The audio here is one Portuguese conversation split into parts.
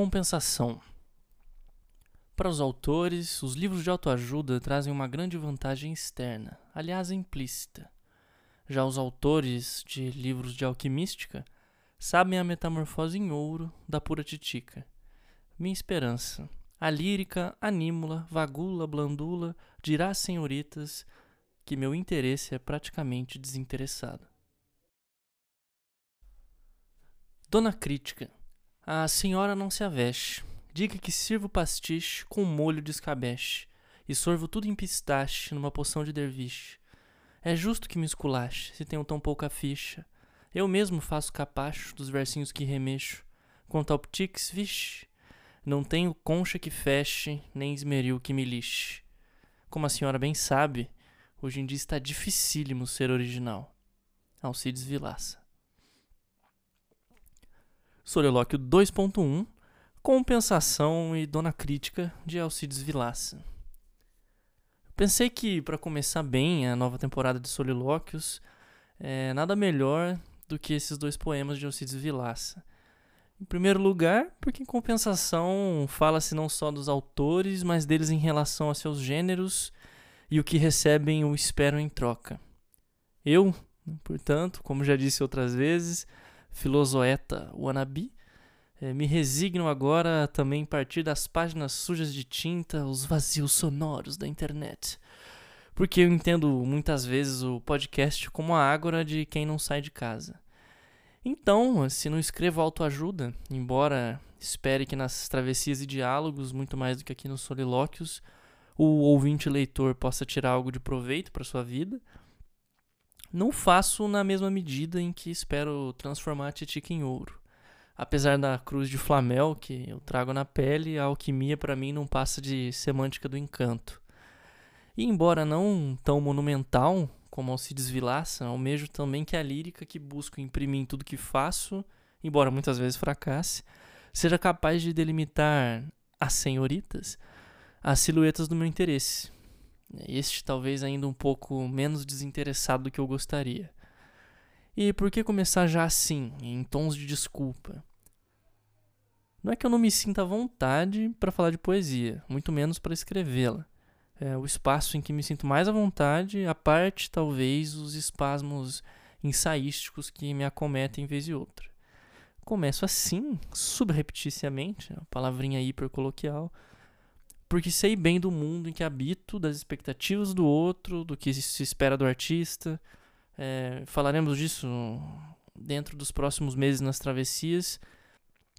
Compensação. Para os autores, os livros de autoajuda trazem uma grande vantagem externa, aliás implícita. Já os autores de livros de alquimística sabem a metamorfose em ouro da pura titica. Minha esperança. A lírica, anímula, vagula, blandula, dirá senhoritas que meu interesse é praticamente desinteressado. Dona Crítica. A senhora não se aveste. Diga que sirvo pastiche com molho de escabeche e sorvo tudo em pistache numa poção de derviche. É justo que me esculache, se tenho tão pouca ficha. Eu mesmo faço capacho dos versinhos que remexo. Quanto ao ptix, vixe, não tenho concha que feche, nem esmeril que me lixe. Como a senhora bem sabe, hoje em dia está dificílimo ser original. Alcides Vilaça. Solilóquio 2.1 Compensação e Dona Crítica de Alcides Vilaça. Pensei que, para começar bem a nova temporada de Solilóquios, é nada melhor do que esses dois poemas de Alcides Vilaça. Em primeiro lugar, porque em compensação fala-se não só dos autores, mas deles em relação a seus gêneros e o que recebem ou esperam em troca. Eu, portanto, como já disse outras vezes, filosoeta wannabe, é, me resigno agora também partir das páginas sujas de tinta, os vazios sonoros da internet. Porque eu entendo muitas vezes o podcast como a ágora de quem não sai de casa. Então, se não escrevo autoajuda, embora espere que nas travessias e diálogos, muito mais do que aqui nos solilóquios, o ouvinte leitor possa tirar algo de proveito para sua vida, não faço na mesma medida em que espero transformar a Titica em ouro. Apesar da cruz de Flamel que eu trago na pele, a alquimia para mim não passa de semântica do encanto. E embora não tão monumental como Alcides Vilaça, almejo também que a lírica que busco imprimir em tudo que faço, embora muitas vezes fracasse, seja capaz de delimitar as senhoritas, as silhuetas do meu interesse. Este talvez ainda um pouco menos desinteressado do que eu gostaria. E por que começar já assim, em tons de desculpa? Não é que eu não me sinta à vontade para falar de poesia, muito menos para escrevê-la. É o espaço em que me sinto mais à vontade, a parte, talvez, os espasmos ensaísticos que me acometem vez e outra. Começo assim, subrepticiamente, a palavrinha hipercoloquial, porque sei bem do mundo em que habito, das expectativas do outro, do que se espera do artista. É, falaremos disso dentro dos próximos meses nas travessias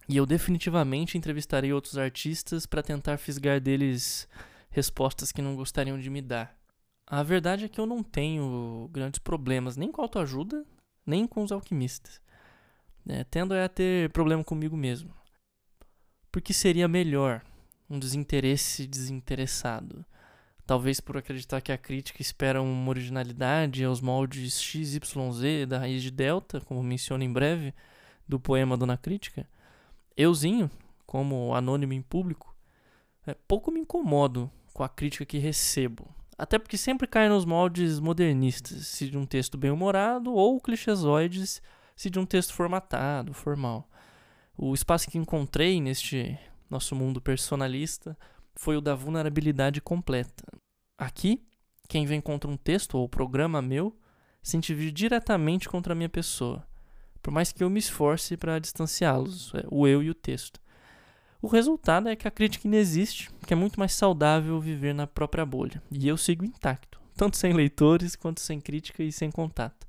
e eu definitivamente entrevistarei outros artistas para tentar fisgar deles respostas que não gostariam de me dar. A verdade é que eu não tenho grandes problemas nem com autoajuda, nem com os alquimistas. É, tendo a ter problema comigo mesmo. Porque seria melhor um desinteresse desinteressado. Talvez por acreditar que a crítica espera uma originalidade aos moldes XYZ da raiz de delta, como menciono em breve, do poema Dona Crítica. Euzinho, como anônimo em público, é, pouco me incomodo com a crítica que recebo. Até porque sempre cai nos moldes modernistas, se de um texto bem humorado, ou clichêsoides, se de um texto formatado, formal. O espaço que encontrei neste nosso mundo personalista foi o da vulnerabilidade completa. Aqui, quem vem contra um texto ou programa meu se vir diretamente contra a minha pessoa por mais que eu me esforce para distanciá-los, é, o eu e o texto. O resultado é que a crítica inexiste, que é muito mais saudável viver na própria bolha. E eu sigo intacto, tanto sem leitores quanto sem crítica e sem contato.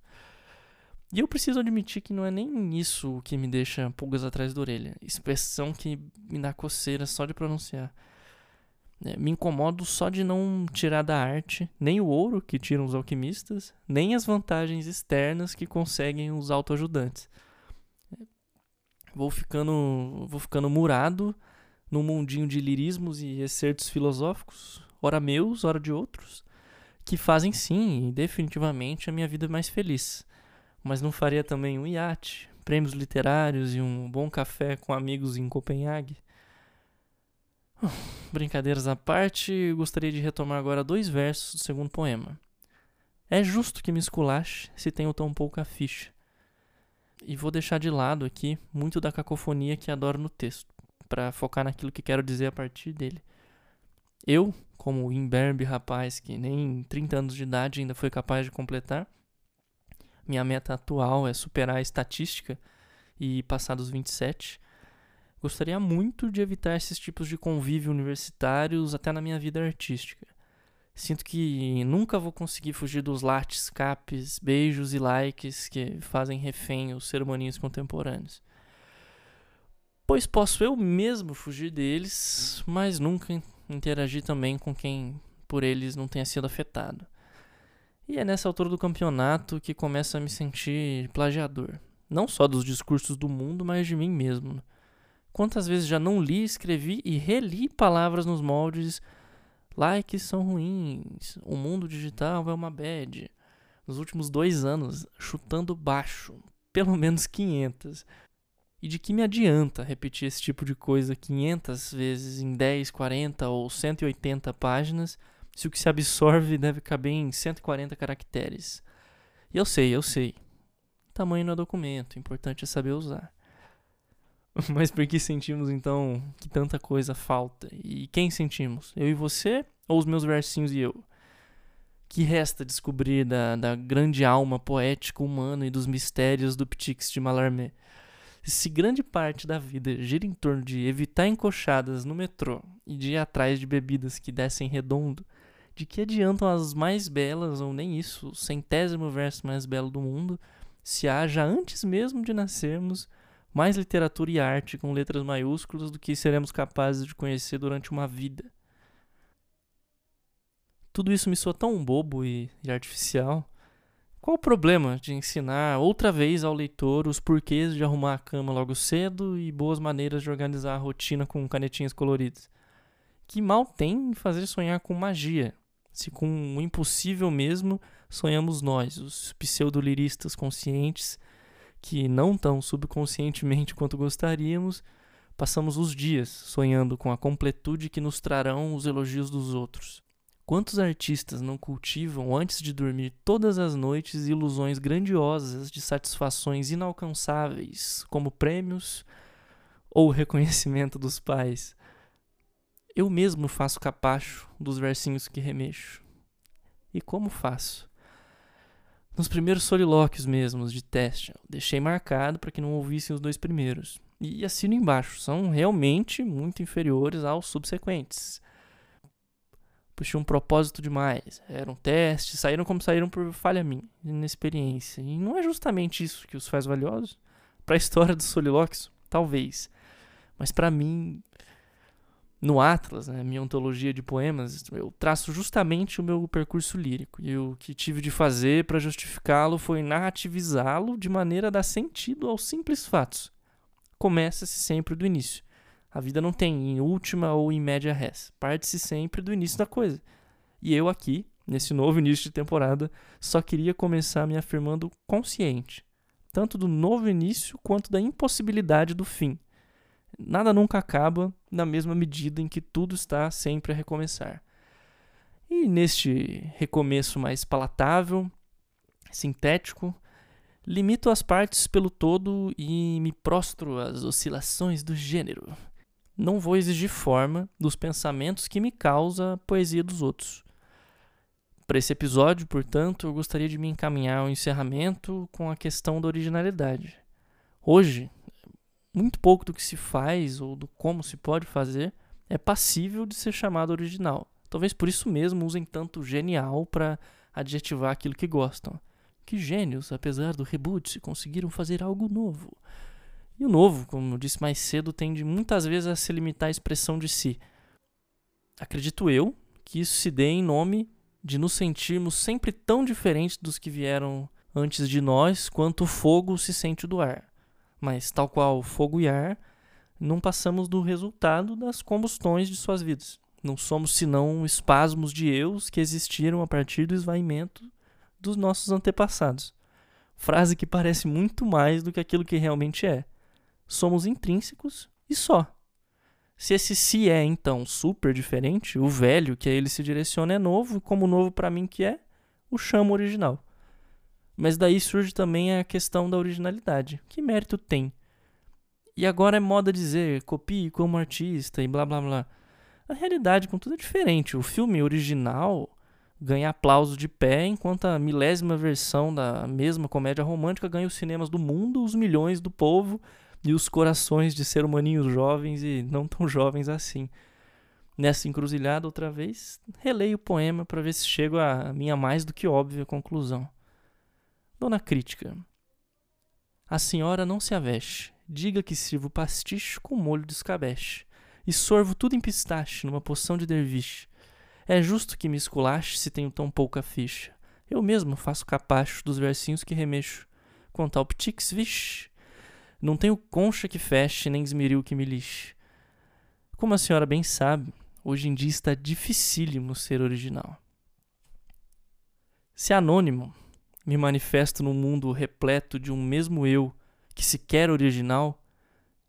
E eu preciso admitir que não é nem isso que me deixa pulgas atrás da orelha. Expressão que me dá coceira só de pronunciar. É, me incomodo só de não tirar da arte nem o ouro que tiram os alquimistas, nem as vantagens externas que conseguem os autoajudantes. É, vou ficando, vou ficando murado num mundinho de lirismos e excertos filosóficos, ora meus, ora de outros, que fazem sim, definitivamente, a minha vida mais feliz. Mas não faria também um iate, prêmios literários e um bom café com amigos em Copenhague? Brincadeiras à parte, gostaria de retomar agora dois versos do segundo poema. É justo que me esculache se tenho tão pouca ficha. E vou deixar de lado aqui muito da cacofonia que adoro no texto, para focar naquilo que quero dizer a partir dele. Eu, como imberbe rapaz que nem 30 anos de idade ainda foi capaz de completar, minha meta atual é superar a estatística e passar dos 27. Gostaria muito de evitar esses tipos de convívio universitários até na minha vida artística. Sinto que nunca vou conseguir fugir dos lates, capes, beijos e likes que fazem refém os ser contemporâneos. Pois posso eu mesmo fugir deles, mas nunca interagir também com quem por eles não tenha sido afetado. E é nessa altura do campeonato que começo a me sentir plagiador. Não só dos discursos do mundo, mas de mim mesmo. Quantas vezes já não li, escrevi e reli palavras nos moldes likes são ruins, o mundo digital é uma bad. Nos últimos dois anos, chutando baixo, pelo menos 500. E de que me adianta repetir esse tipo de coisa 500 vezes em 10, 40 ou 180 páginas se o que se absorve deve caber em 140 caracteres. E eu sei, eu sei. Tamanho não é documento, o importante é saber usar. Mas por que sentimos então que tanta coisa falta? E quem sentimos? Eu e você ou os meus versinhos e eu? Que resta descobrir da, da grande alma poética humana e dos mistérios do Ptix de Mallarmé? Se grande parte da vida gira em torno de evitar encoxadas no metrô e de ir atrás de bebidas que descem redondo, de que adiantam as mais belas, ou nem isso, o centésimo verso mais belo do mundo, se haja antes mesmo de nascermos mais literatura e arte com letras maiúsculas do que seremos capazes de conhecer durante uma vida. Tudo isso me soa tão bobo e, e artificial. Qual o problema de ensinar outra vez ao leitor os porquês de arrumar a cama logo cedo e boas maneiras de organizar a rotina com canetinhas coloridas? Que mal tem em fazer sonhar com magia, se com o impossível mesmo sonhamos nós, os pseudoliristas conscientes, que não tão subconscientemente quanto gostaríamos, passamos os dias sonhando com a completude que nos trarão os elogios dos outros. Quantos artistas não cultivam antes de dormir todas as noites ilusões grandiosas de satisfações inalcançáveis, como prêmios ou reconhecimento dos pais? Eu mesmo faço capacho dos versinhos que remexo. E como faço? Nos primeiros solilóquios mesmos de teste, deixei marcado para que não ouvissem os dois primeiros. E assino embaixo, são realmente muito inferiores aos subsequentes. Puxei um propósito demais. Eram testes, saíram como saíram por falha minha, inexperiência. E não é justamente isso que os faz valiosos. Para a história dos solilóquios, talvez. Mas para mim, no Atlas, né, minha ontologia de poemas, eu traço justamente o meu percurso lírico. E o que tive de fazer para justificá-lo foi narrativizá-lo de maneira a dar sentido aos simples fatos. Começa-se sempre do início. A vida não tem em última ou em média res. Parte-se sempre do início da coisa. E eu aqui, nesse novo início de temporada, só queria começar me afirmando consciente, tanto do novo início quanto da impossibilidade do fim nada nunca acaba na mesma medida em que tudo está sempre a recomeçar. E neste recomeço mais palatável, sintético, limito as partes pelo todo e me prostro às oscilações do gênero. Não vou exigir forma dos pensamentos que me causa a poesia dos outros. Para esse episódio, portanto, eu gostaria de me encaminhar ao encerramento com a questão da originalidade. Hoje, muito pouco do que se faz ou do como se pode fazer é passível de ser chamado original. Talvez por isso mesmo usem tanto genial para adjetivar aquilo que gostam. Que gênios, apesar do reboot, conseguiram fazer algo novo. E o novo, como eu disse mais cedo, tende muitas vezes a se limitar à expressão de si. Acredito eu que isso se dê em nome de nos sentirmos sempre tão diferentes dos que vieram antes de nós quanto o fogo se sente do ar. Mas, tal qual fogo e ar, não passamos do resultado das combustões de suas vidas. Não somos senão espasmos de eus que existiram a partir do esvaimento dos nossos antepassados. Frase que parece muito mais do que aquilo que realmente é. Somos intrínsecos e só. Se esse si é então super diferente, o velho que a ele se direciona é novo, e como novo para mim que é, o chamo original. Mas daí surge também a questão da originalidade. Que mérito tem? E agora é moda dizer copie como artista e blá blá blá. A realidade, contudo, é diferente. O filme original ganha aplausos de pé, enquanto a milésima versão da mesma comédia romântica ganha os cinemas do mundo, os milhões do povo e os corações de ser humaninhos jovens e não tão jovens assim. Nessa encruzilhada, outra vez, releio o poema para ver se chego à minha mais do que óbvia conclusão. Dona Crítica, a senhora não se aveste, diga que sirvo pastiche com molho de escabeche, e sorvo tudo em pistache, numa poção de derviche. É justo que me esculache se tenho tão pouca ficha. Eu mesmo faço capacho dos versinhos que remexo. Quanto ao ptix, vixe, não tenho concha que feche, nem esmeril que me lixe. Como a senhora bem sabe, hoje em dia está dificílimo ser original. Se anônimo, me manifesto num mundo repleto de um mesmo eu que se quer original,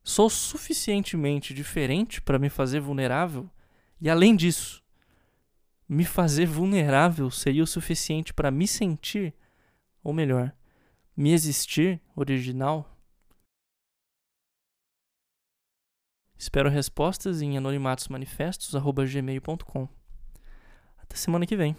sou suficientemente diferente para me fazer vulnerável, e além disso, me fazer vulnerável seria o suficiente para me sentir, ou melhor, me existir original? Espero respostas em anonimatosmanifestos.gmail.com. Até semana que vem.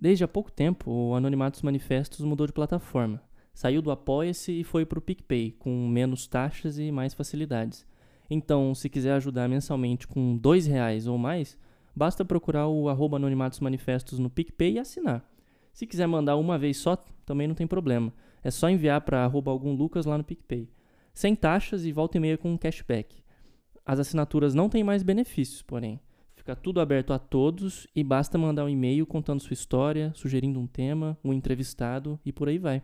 Desde há pouco tempo, o Anonimatos Manifestos mudou de plataforma. Saiu do Apoia-se e foi para o PicPay, com menos taxas e mais facilidades. Então, se quiser ajudar mensalmente com dois reais ou mais, basta procurar o arroba Anonimatos Manifestos no PicPay e assinar. Se quiser mandar uma vez só, também não tem problema. É só enviar para arroba algum Lucas lá no PicPay sem taxas e volta e meia com cashback. As assinaturas não têm mais benefícios, porém. Fica tudo aberto a todos e basta mandar um e-mail contando sua história, sugerindo um tema, um entrevistado e por aí vai.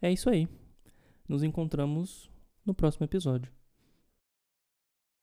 É isso aí. Nos encontramos no próximo episódio.